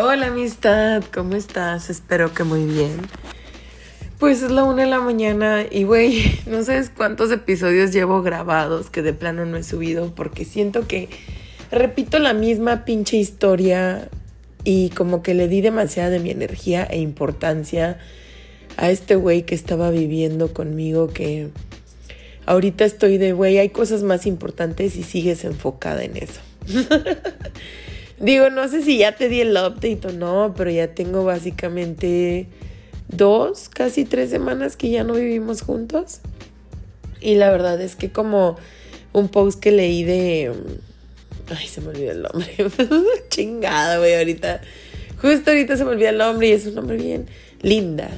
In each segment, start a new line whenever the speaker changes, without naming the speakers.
Hola amistad, ¿cómo estás? Espero que muy bien. Pues es la una de la mañana y güey, no sabes cuántos episodios llevo grabados que de plano no he subido porque siento que repito la misma pinche historia y como que le di demasiada de mi energía e importancia a este güey que estaba viviendo conmigo que ahorita estoy de güey, hay cosas más importantes y sigues enfocada en eso. Digo, no sé si ya te di el update o no, pero ya tengo básicamente dos, casi tres semanas que ya no vivimos juntos. Y la verdad es que como un post que leí de... Ay, se me olvidó el nombre. Chingada, güey, ahorita. Justo ahorita se me olvidó el nombre y es un nombre bien linda.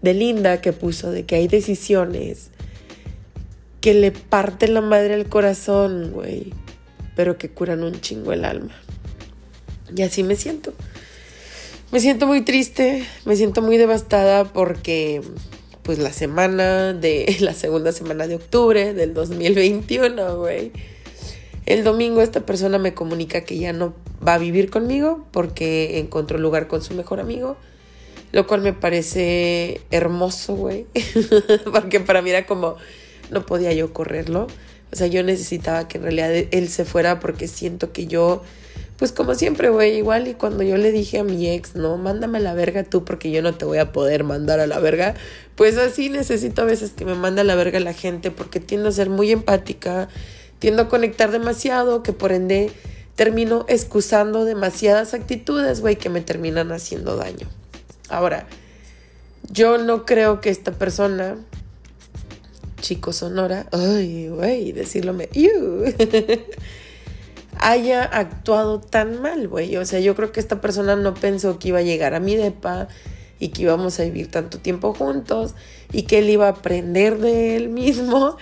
De linda que puso de que hay decisiones que le parten la madre al corazón, güey. Pero que curan un chingo el alma. Y así me siento. Me siento muy triste, me siento muy devastada porque pues la semana de la segunda semana de octubre del 2021, güey. El domingo esta persona me comunica que ya no va a vivir conmigo porque encontró lugar con su mejor amigo, lo cual me parece hermoso, güey, porque para mí era como no podía yo correrlo. O sea, yo necesitaba que en realidad él se fuera porque siento que yo pues como siempre, güey, igual y cuando yo le dije a mi ex, no, mándame a la verga tú porque yo no te voy a poder mandar a la verga, pues así necesito a veces que me mande a la verga la gente porque tiendo a ser muy empática, tiendo a conectar demasiado, que por ende termino excusando demasiadas actitudes, güey, que me terminan haciendo daño. Ahora, yo no creo que esta persona, chico Sonora, ay, güey, decirlo me... haya actuado tan mal, güey. O sea, yo creo que esta persona no pensó que iba a llegar a mi depa y que íbamos a vivir tanto tiempo juntos y que él iba a aprender de él mismo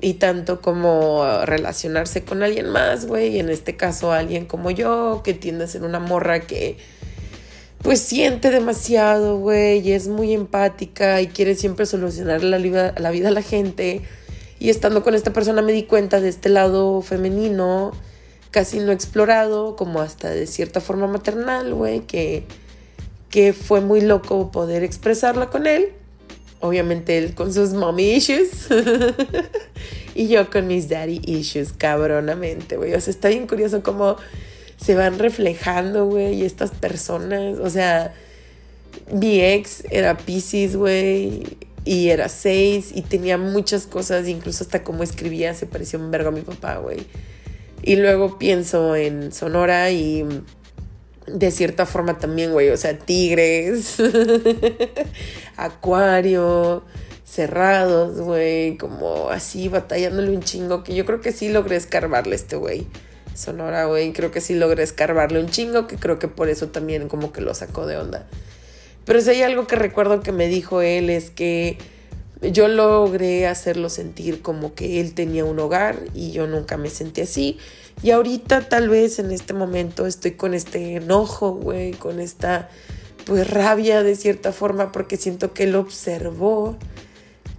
y tanto como relacionarse con alguien más, güey. En este caso, alguien como yo, que tiende a ser una morra que pues siente demasiado, güey, y es muy empática y quiere siempre solucionar la, la vida a la gente. Y estando con esta persona me di cuenta de este lado femenino casi no explorado, como hasta de cierta forma maternal, güey, que, que fue muy loco poder expresarla con él. Obviamente él con sus mommy issues y yo con mis daddy issues, cabronamente, güey. O sea, está bien curioso cómo se van reflejando, güey, estas personas. O sea, mi ex era Pisces, güey, y era seis y tenía muchas cosas, incluso hasta cómo escribía se parecía un vergo a mi papá, güey. Y luego pienso en Sonora y de cierta forma también, güey, o sea, tigres, acuario, cerrados, güey, como así batallándole un chingo, que yo creo que sí logré escarbarle este güey. Sonora, güey, creo que sí logré escarbarle un chingo, que creo que por eso también como que lo sacó de onda. Pero si hay algo que recuerdo que me dijo él es que yo logré hacerlo sentir como que él tenía un hogar y yo nunca me sentí así. Y ahorita tal vez en este momento estoy con este enojo, güey, con esta pues rabia de cierta forma porque siento que él observó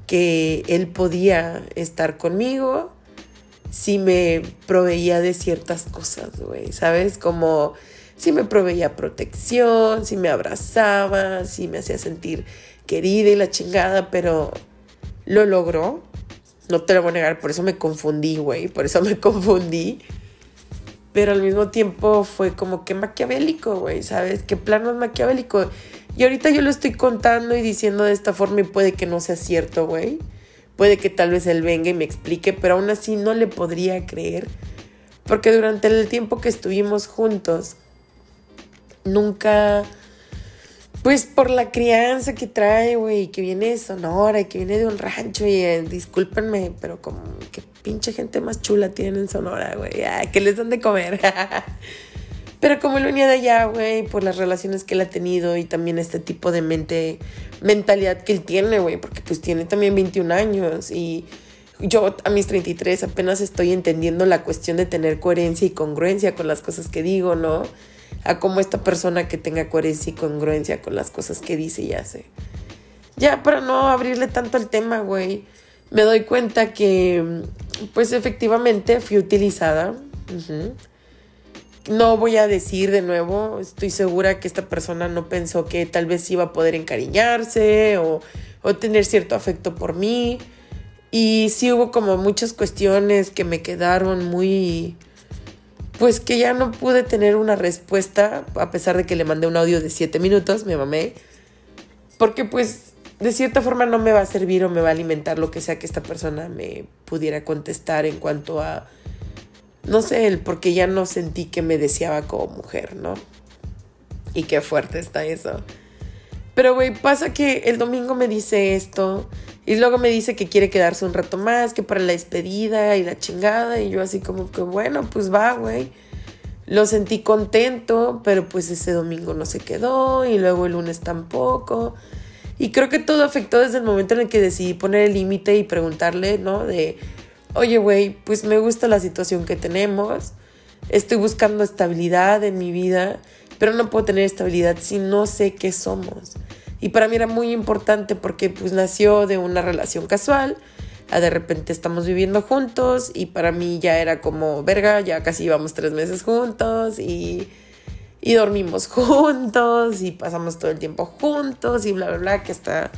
que él podía estar conmigo si me proveía de ciertas cosas, güey, ¿sabes? Como si me proveía protección, si me abrazaba, si me hacía sentir querida y la chingada, pero lo logró. No te lo voy a negar, por eso me confundí, güey. Por eso me confundí. Pero al mismo tiempo fue como que maquiavélico, güey, ¿sabes? ¿Qué plano es maquiavélico? Y ahorita yo lo estoy contando y diciendo de esta forma y puede que no sea cierto, güey. Puede que tal vez él venga y me explique, pero aún así no le podría creer. Porque durante el tiempo que estuvimos juntos, nunca pues por la crianza que trae, güey, que viene de Sonora y que viene de un rancho y eh, discúlpenme, pero como que pinche gente más chula tienen en Sonora, güey, que les dan de comer. pero como él venía de allá, güey, por las relaciones que él ha tenido y también este tipo de mente, mentalidad que él tiene, güey, porque pues tiene también 21 años y yo a mis 33 apenas estoy entendiendo la cuestión de tener coherencia y congruencia con las cosas que digo, ¿no? A como esta persona que tenga coherencia y congruencia con las cosas que dice y hace. Ya, para no abrirle tanto al tema, güey, me doy cuenta que, pues efectivamente fui utilizada. No voy a decir de nuevo, estoy segura que esta persona no pensó que tal vez iba a poder encariñarse o, o tener cierto afecto por mí. Y sí hubo como muchas cuestiones que me quedaron muy... Pues que ya no pude tener una respuesta, a pesar de que le mandé un audio de 7 minutos, me mamé. Porque pues de cierta forma no me va a servir o me va a alimentar lo que sea que esta persona me pudiera contestar en cuanto a, no sé, el porque ya no sentí que me deseaba como mujer, ¿no? Y qué fuerte está eso. Pero, güey, pasa que el domingo me dice esto y luego me dice que quiere quedarse un rato más, que para la despedida y la chingada. Y yo así como que, bueno, pues va, güey. Lo sentí contento, pero pues ese domingo no se quedó y luego el lunes tampoco. Y creo que todo afectó desde el momento en el que decidí poner el límite y preguntarle, ¿no? De, oye, güey, pues me gusta la situación que tenemos, estoy buscando estabilidad en mi vida, pero no puedo tener estabilidad si no sé qué somos. Y para mí era muy importante porque pues nació de una relación casual, de repente estamos viviendo juntos y para mí ya era como, verga, ya casi íbamos tres meses juntos y y dormimos juntos y pasamos todo el tiempo juntos y bla, bla, bla, que está...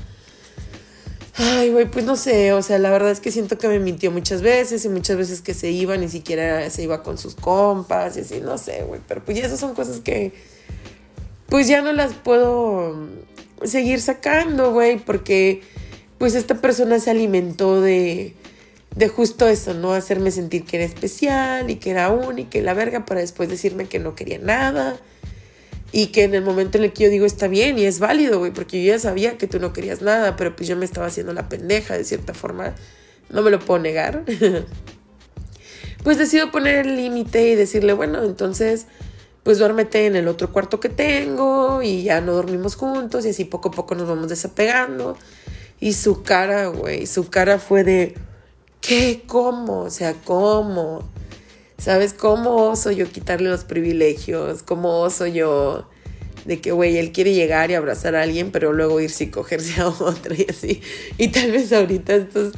Ay, güey, pues no sé, o sea, la verdad es que siento que me mintió muchas veces y muchas veces que se iba, ni siquiera se iba con sus compas y así, no sé, güey, pero pues esas son cosas que pues ya no las puedo seguir sacando, güey, porque pues esta persona se alimentó de, de justo eso, ¿no? Hacerme sentir que era especial y que era única y la verga para después decirme que no quería nada y que en el momento en el que yo digo está bien y es válido, güey, porque yo ya sabía que tú no querías nada, pero pues yo me estaba haciendo la pendeja de cierta forma, no me lo puedo negar. pues decido poner el límite y decirle, bueno, entonces pues duérmete en el otro cuarto que tengo y ya no dormimos juntos y así poco a poco nos vamos desapegando. Y su cara, güey, su cara fue de, ¿qué? ¿Cómo? O sea, ¿cómo? ¿Sabes cómo oso yo quitarle los privilegios? ¿Cómo oso yo de que, güey, él quiere llegar y abrazar a alguien, pero luego irse y cogerse a otra y así? Y tal vez ahorita estos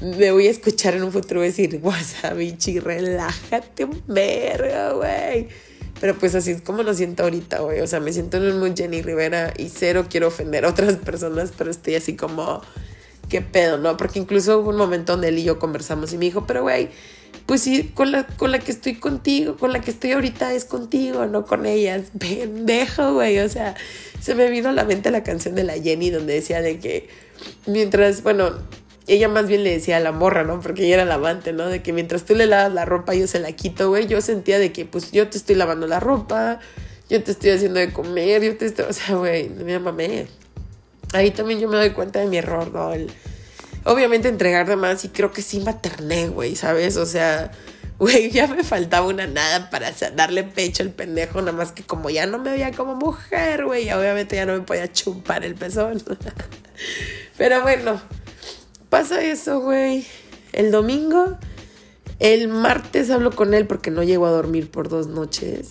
me voy a escuchar en un futuro decir, Wasabichi, relájate verga, güey. Pero pues así es como lo siento ahorita, güey. O sea, me siento en un muy Jenny Rivera y cero quiero ofender a otras personas, pero estoy así como, ¿qué pedo, no? Porque incluso hubo un momento donde él y yo conversamos y me dijo, pero güey, pues sí, con la, con la que estoy contigo, con la que estoy ahorita es contigo, no con ellas. Pendejo, güey. O sea, se me vino a la mente la canción de la Jenny donde decía de que mientras, bueno, ella más bien le decía a la morra, ¿no? Porque ella era la amante, ¿no? De que mientras tú le lavas la ropa, yo se la quito, güey. Yo sentía de que, pues, yo te estoy lavando la ropa, yo te estoy haciendo de comer, yo te estoy, o sea, güey, me mamé. Ahí también yo me doy cuenta de mi error, ¿no? El, obviamente entregar de más y creo que sí materné, güey, ¿sabes? O sea, güey, ya me faltaba una nada para darle pecho al pendejo, nada más que como ya no me veía como mujer, güey, obviamente ya no me podía chupar el pezón. Pero bueno, pasa eso, güey. El domingo, el martes hablo con él porque no llego a dormir por dos noches.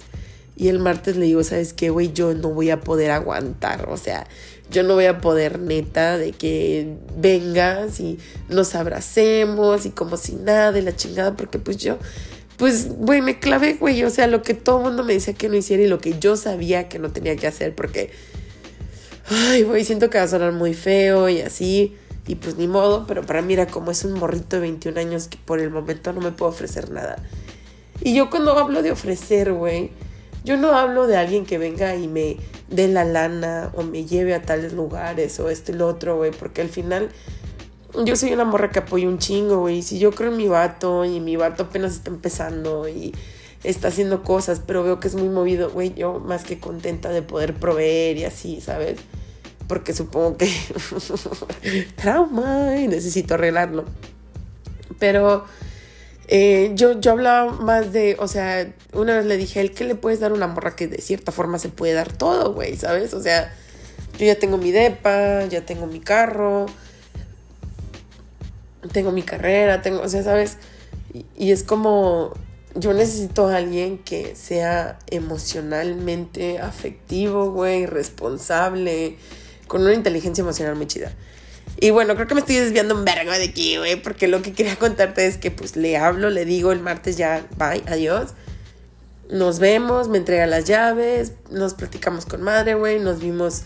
Y el martes le digo, ¿sabes qué, güey? Yo no voy a poder aguantar. O sea, yo no voy a poder neta de que vengas y nos abracemos y como si nada de la chingada, porque pues yo, pues, güey, me clavé, güey, o sea, lo que todo el mundo me decía que no hiciera y lo que yo sabía que no tenía que hacer, porque, ay, güey, siento que va a sonar muy feo y así, y pues ni modo, pero para mí era como es un morrito de 21 años que por el momento no me puedo ofrecer nada. Y yo cuando hablo de ofrecer, güey, yo no hablo de alguien que venga y me dé la lana o me lleve a tales lugares o este y lo otro, güey, porque al final yo soy una morra que apoya un chingo, güey. Si yo creo en mi vato y mi vato apenas está empezando y está haciendo cosas, pero veo que es muy movido, güey, yo más que contenta de poder proveer y así, ¿sabes? Porque supongo que trauma y necesito arreglarlo. Pero eh, yo, yo hablaba más de, o sea, una vez le dije a él que le puedes dar una morra que de cierta forma se puede dar todo, güey, ¿sabes? O sea, yo ya tengo mi depa, ya tengo mi carro, tengo mi carrera, tengo, o sea, ¿sabes? Y, y es como, yo necesito a alguien que sea emocionalmente afectivo, güey, responsable, con una inteligencia emocional muy chida. Y bueno, creo que me estoy desviando un vergo de aquí, güey, porque lo que quería contarte es que pues le hablo, le digo el martes ya, bye, adiós. nos vemos, me entrega las llaves, nos platicamos con madre, güey, nos vimos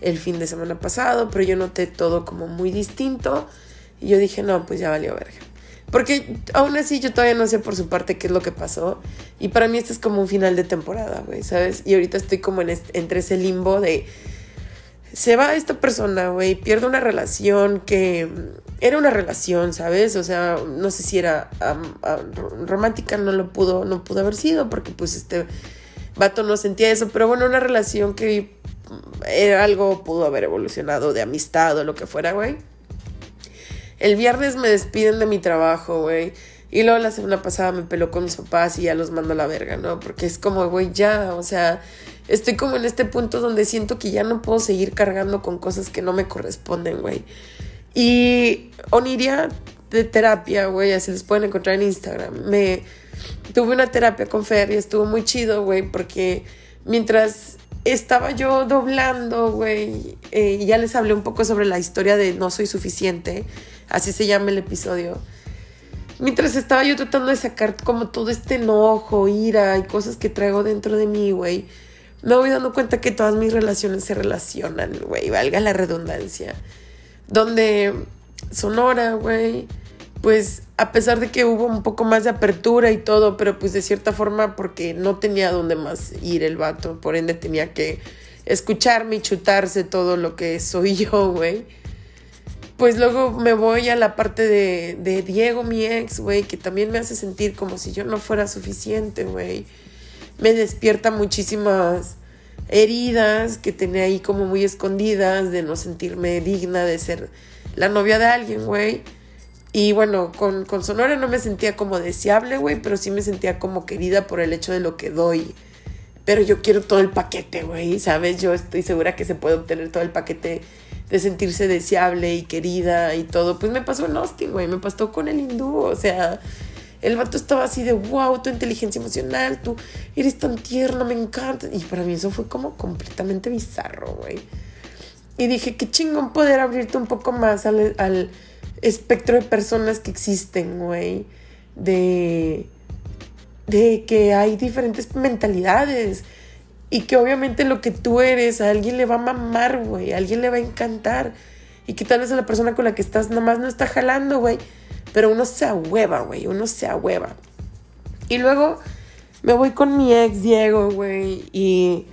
el fin de semana pasado, pero yo noté todo como muy distinto y yo dije, no, pues ya valió verga. Porque aún así yo todavía no sé por su parte qué es lo que pasó. Y para mí este es como un final de temporada, güey, ¿sabes? Y ahorita estoy como en entre ese limbo de... Se va esta persona, güey, pierde una relación que era una relación, ¿sabes? O sea, no sé si era romántica, no lo pudo, no pudo haber sido, porque pues este vato no sentía eso, pero bueno, una relación que era algo, pudo haber evolucionado de amistad o lo que fuera, güey. El viernes me despiden de mi trabajo, güey. Y luego la semana pasada me peló con mis papás y ya los mando a la verga, ¿no? Porque es como, güey, ya, o sea, estoy como en este punto donde siento que ya no puedo seguir cargando con cosas que no me corresponden, güey. Y Oniria de terapia, güey, así les pueden encontrar en Instagram. Me tuve una terapia con Fer y estuvo muy chido, güey, porque mientras estaba yo doblando, güey, eh, y ya les hablé un poco sobre la historia de No Soy Suficiente así se llama el episodio. Mientras estaba yo tratando de sacar como todo este enojo, ira y cosas que traigo dentro de mí, güey, me voy dando cuenta que todas mis relaciones se relacionan, güey, valga la redundancia. Donde Sonora, güey, pues a pesar de que hubo un poco más de apertura y todo, pero pues de cierta forma porque no tenía dónde más ir el vato, por ende tenía que escucharme y chutarse todo lo que soy yo, güey pues luego me voy a la parte de, de Diego, mi ex, güey, que también me hace sentir como si yo no fuera suficiente, güey. Me despierta muchísimas heridas que tenía ahí como muy escondidas, de no sentirme digna de ser la novia de alguien, güey. Y bueno, con, con Sonora no me sentía como deseable, güey, pero sí me sentía como querida por el hecho de lo que doy. Pero yo quiero todo el paquete, güey, ¿sabes? Yo estoy segura que se puede obtener todo el paquete de sentirse deseable y querida y todo, pues me pasó en Austin, güey, me pasó con el hindú, o sea, el vato estaba así de, wow, tu inteligencia emocional, tú eres tan tierno, me encanta. Y para mí eso fue como completamente bizarro, güey. Y dije, qué chingón poder abrirte un poco más al, al espectro de personas que existen, güey. De, de que hay diferentes mentalidades y que obviamente lo que tú eres a alguien le va a mamar, güey, a alguien le va a encantar. Y que tal vez a la persona con la que estás nomás no está jalando, güey. Pero uno se ahueva, güey, uno se ahueva. Y luego me voy con mi ex Diego, güey, y,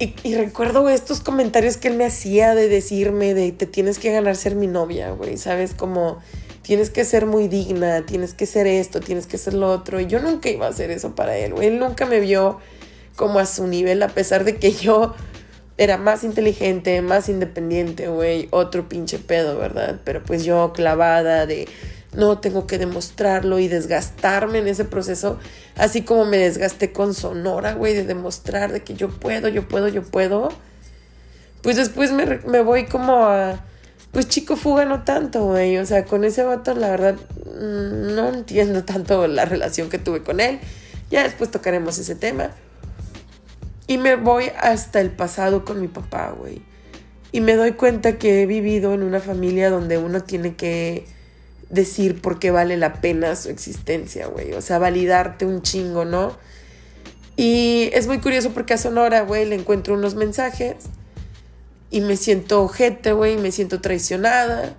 y, recuerdo estos comentarios que él me hacía de decirme de te tienes que ganar ser mi novia, güey, ¿sabes? Como tienes que ser muy digna, tienes que ser esto, tienes que ser lo otro. Y yo nunca iba a hacer eso para él, güey. Él nunca me vio como a su nivel, a pesar de que yo era más inteligente, más independiente, güey, otro pinche pedo, ¿verdad? Pero pues yo clavada de no tengo que demostrarlo y desgastarme en ese proceso, así como me desgasté con Sonora, güey, de demostrar de que yo puedo, yo puedo, yo puedo. Pues después me, me voy como a, pues chico fuga no tanto, güey, o sea, con ese vato la verdad mm, no entiendo tanto la relación que tuve con él. Ya después tocaremos ese tema. Y me voy hasta el pasado con mi papá, güey. Y me doy cuenta que he vivido en una familia donde uno tiene que decir por qué vale la pena su existencia, güey. O sea, validarte un chingo, ¿no? Y es muy curioso porque a Sonora, güey, le encuentro unos mensajes y me siento ojete, güey, me siento traicionada.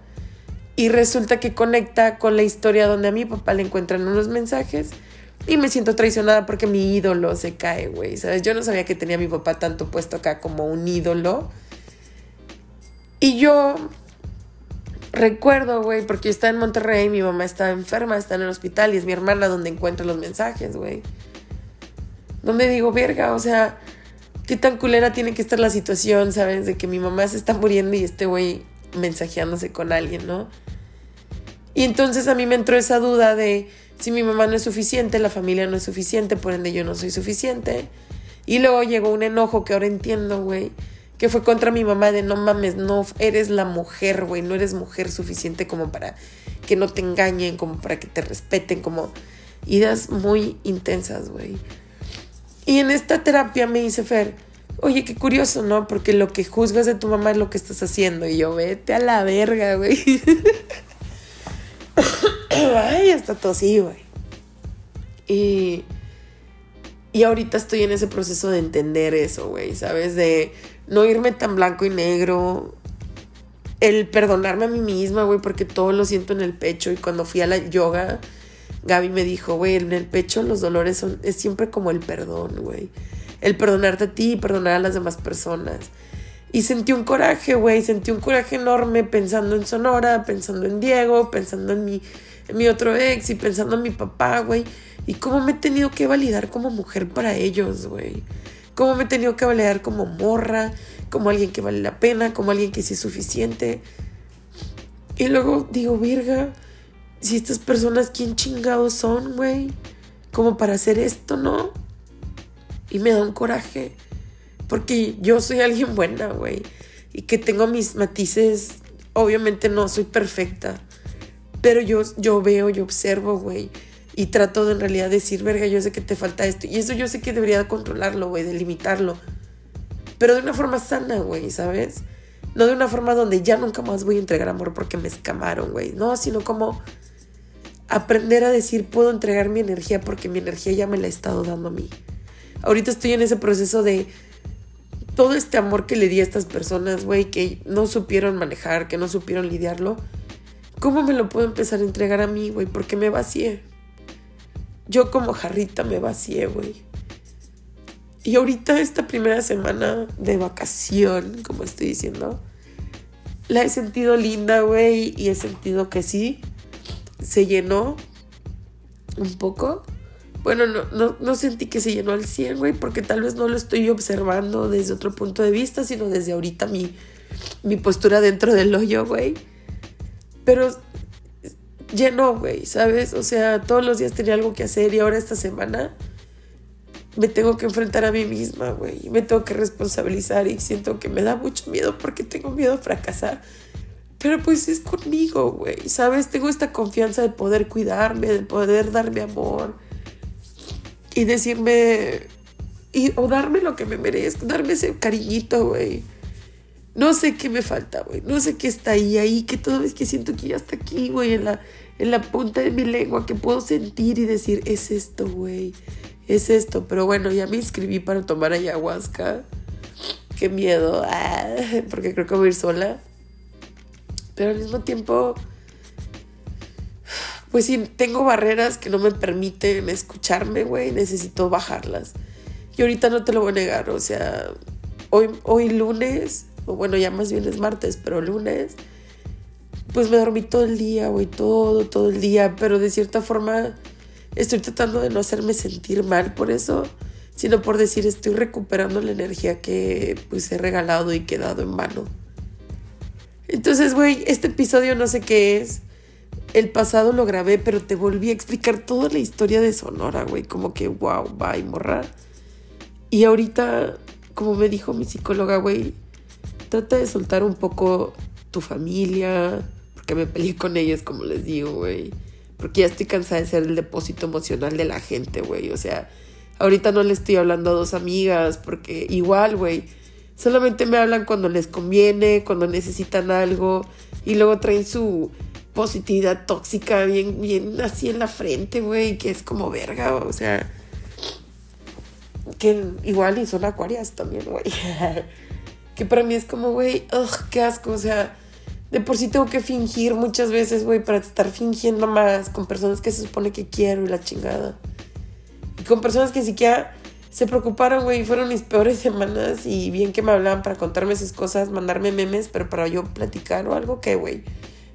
Y resulta que conecta con la historia donde a mi papá le encuentran unos mensajes y me siento traicionada porque mi ídolo se cae, güey. ¿Sabes? Yo no sabía que tenía mi papá tanto puesto acá como un ídolo. Y yo recuerdo, güey, porque está en Monterrey, mi mamá está enferma, está en el hospital y es mi hermana donde encuentra los mensajes, güey. Donde digo, verga, o sea, qué tan culera tiene que estar la situación, ¿sabes? De que mi mamá se está muriendo y este güey mensajeándose con alguien, ¿no? Y entonces a mí me entró esa duda de si mi mamá no es suficiente, la familia no es suficiente, por ende yo no soy suficiente. Y luego llegó un enojo que ahora entiendo, güey, que fue contra mi mamá de no mames, no eres la mujer, güey, no eres mujer suficiente como para que no te engañen, como para que te respeten, como idas muy intensas, güey. Y en esta terapia me dice Fer, oye, qué curioso, ¿no? Porque lo que juzgas de tu mamá es lo que estás haciendo. Y yo, vete a la verga, güey. Ay, hasta tosí, güey. Y, Y ahorita estoy en ese proceso de entender eso, güey, ¿sabes? De no irme tan blanco y negro. El perdonarme a mí misma, güey, porque todo lo siento en el pecho. Y cuando fui a la yoga, Gaby me dijo, güey, en el pecho los dolores son, es siempre como el perdón, güey. El perdonarte a ti y perdonar a las demás personas. Y sentí un coraje, güey, sentí un coraje enorme pensando en Sonora, pensando en Diego, pensando en mi, mi otro ex y pensando en mi papá, güey. Y cómo me he tenido que validar como mujer para ellos, güey. Cómo me he tenido que validar como morra, como alguien que vale la pena, como alguien que sí es suficiente. Y luego digo, virga, si estas personas, ¿quién chingados son, güey? Como para hacer esto, ¿no? Y me da un coraje. Porque yo soy alguien buena, güey. Y que tengo mis matices. Obviamente no soy perfecta. Pero yo, yo veo, yo observo, güey. Y trato de en realidad decir, verga, yo sé que te falta esto. Y eso yo sé que debería controlarlo, güey, delimitarlo. Pero de una forma sana, güey, ¿sabes? No de una forma donde ya nunca más voy a entregar amor porque me escamaron, güey. No, sino como aprender a decir, puedo entregar mi energía porque mi energía ya me la he estado dando a mí. Ahorita estoy en ese proceso de todo este amor que le di a estas personas, güey, que no supieron manejar, que no supieron lidiarlo. ¿Cómo me lo puedo empezar a entregar a mí, güey? Porque me vacié. Yo como jarrita me vacié, güey. Y ahorita esta primera semana de vacación, como estoy diciendo, la he sentido linda, güey, y he sentido que sí, se llenó un poco. Bueno, no, no, sentí que se llenó al 100, güey, porque tal vez no lo estoy observando desde otro punto de vista, sino desde ahorita mi, mi postura dentro del hoyo, güey. Pero llenó, güey, ¿sabes? O sea, todos los días tenía algo que hacer y ahora esta semana me tengo que enfrentar a mí misma, güey. Me tengo que responsabilizar y siento que me da mucho miedo porque tengo miedo a fracasar. Pero pues es conmigo, güey, ¿sabes? Tengo esta confianza de poder cuidarme, de poder darme amor y decirme, y, o darme lo que me merezco, darme ese cariñito, güey. No sé qué me falta, güey. No sé qué está ahí, ahí, que toda vez que siento que ya está aquí, güey, en la, en la punta de mi lengua, que puedo sentir y decir, es esto, güey. Es esto. Pero bueno, ya me inscribí para tomar ayahuasca. Qué miedo. Ah, porque creo que voy a ir sola. Pero al mismo tiempo, pues sí, tengo barreras que no me permiten escucharme, güey. Necesito bajarlas. Y ahorita no te lo voy a negar. O sea, hoy, hoy lunes, bueno, ya más bien es martes, pero lunes, pues me dormí todo el día, güey. Todo, todo el día. Pero de cierta forma estoy tratando de no hacerme sentir mal por eso sino por decir estoy recuperando la energía que pues he regalado y quedado en vano. Entonces, güey, este episodio no sé qué es. El pasado lo grabé, pero te volví a explicar toda la historia de Sonora, güey. Como que, wow, bye, morra. Y ahorita, como me dijo mi psicóloga, güey, trata de soltar un poco tu familia, porque me peleé con ellos, como les digo, güey. Porque ya estoy cansada de ser el depósito emocional de la gente, güey. O sea, ahorita no le estoy hablando a dos amigas, porque igual, güey Solamente me hablan cuando les conviene, cuando necesitan algo y luego traen su positividad tóxica bien, bien así en la frente, güey, que es como verga, o sea, que igual y son acuarias también, güey. que para mí es como, güey, qué asco, o sea, de por sí tengo que fingir muchas veces, güey, para estar fingiendo más con personas que se supone que quiero y la chingada. Y con personas que ni siquiera se preocuparon, güey, fueron mis peores semanas y bien que me hablaban para contarme sus cosas, mandarme memes, pero para yo platicar o algo que, güey,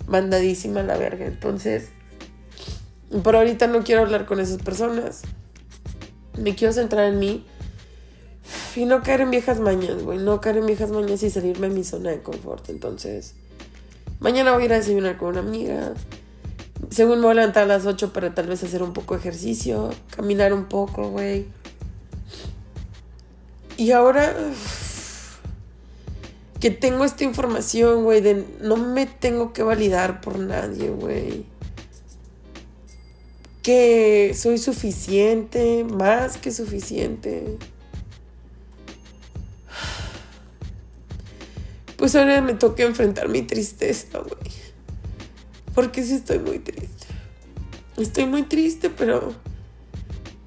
mandadísima la verga. Entonces, por ahorita no quiero hablar con esas personas. Me quiero centrar en mí y no caer en viejas mañas, güey, no caer en viejas mañas y salirme de mi zona de confort. Entonces, mañana voy a ir a desayunar con una amiga. Según me voy a levantar a las 8 para tal vez hacer un poco de ejercicio, caminar un poco, güey y ahora que tengo esta información, güey, de no me tengo que validar por nadie, güey. Que soy suficiente, más que suficiente. Pues ahora me toca enfrentar mi tristeza, güey. Porque sí estoy muy triste. Estoy muy triste, pero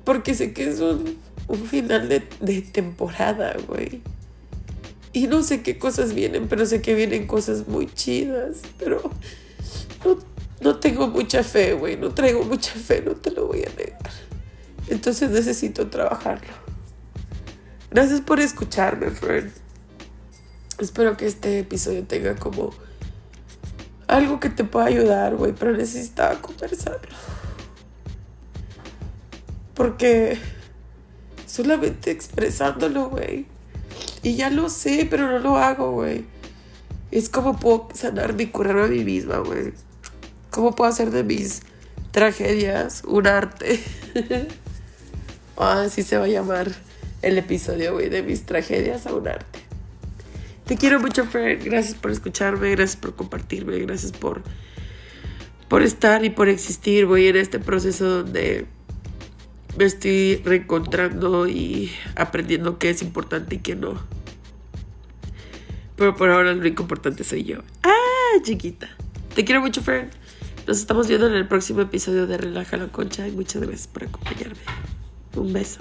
porque sé que es un un final de, de temporada, güey. Y no sé qué cosas vienen, pero sé que vienen cosas muy chidas. Pero no, no tengo mucha fe, güey. No traigo mucha fe, no te lo voy a negar. Entonces necesito trabajarlo. Gracias por escucharme, friend. Espero que este episodio tenga como algo que te pueda ayudar, güey, pero necesitaba conversarlo. Porque solamente expresándolo, güey. Y ya lo sé, pero no lo hago, güey. Es como puedo sanar y curar a mí misma, güey. ¿Cómo puedo hacer de mis tragedias un arte? ah, así se va a llamar el episodio, güey, de mis tragedias a un arte. Te quiero mucho, Fred. Gracias por escucharme, gracias por compartirme, gracias por, por estar y por existir, güey, en este proceso donde me estoy reencontrando y aprendiendo qué es importante y qué no. Pero por ahora lo único importante soy yo. Ah, chiquita. Te quiero mucho, Fred. Nos estamos viendo en el próximo episodio de Relaja la Concha y muchas gracias por acompañarme. Un beso.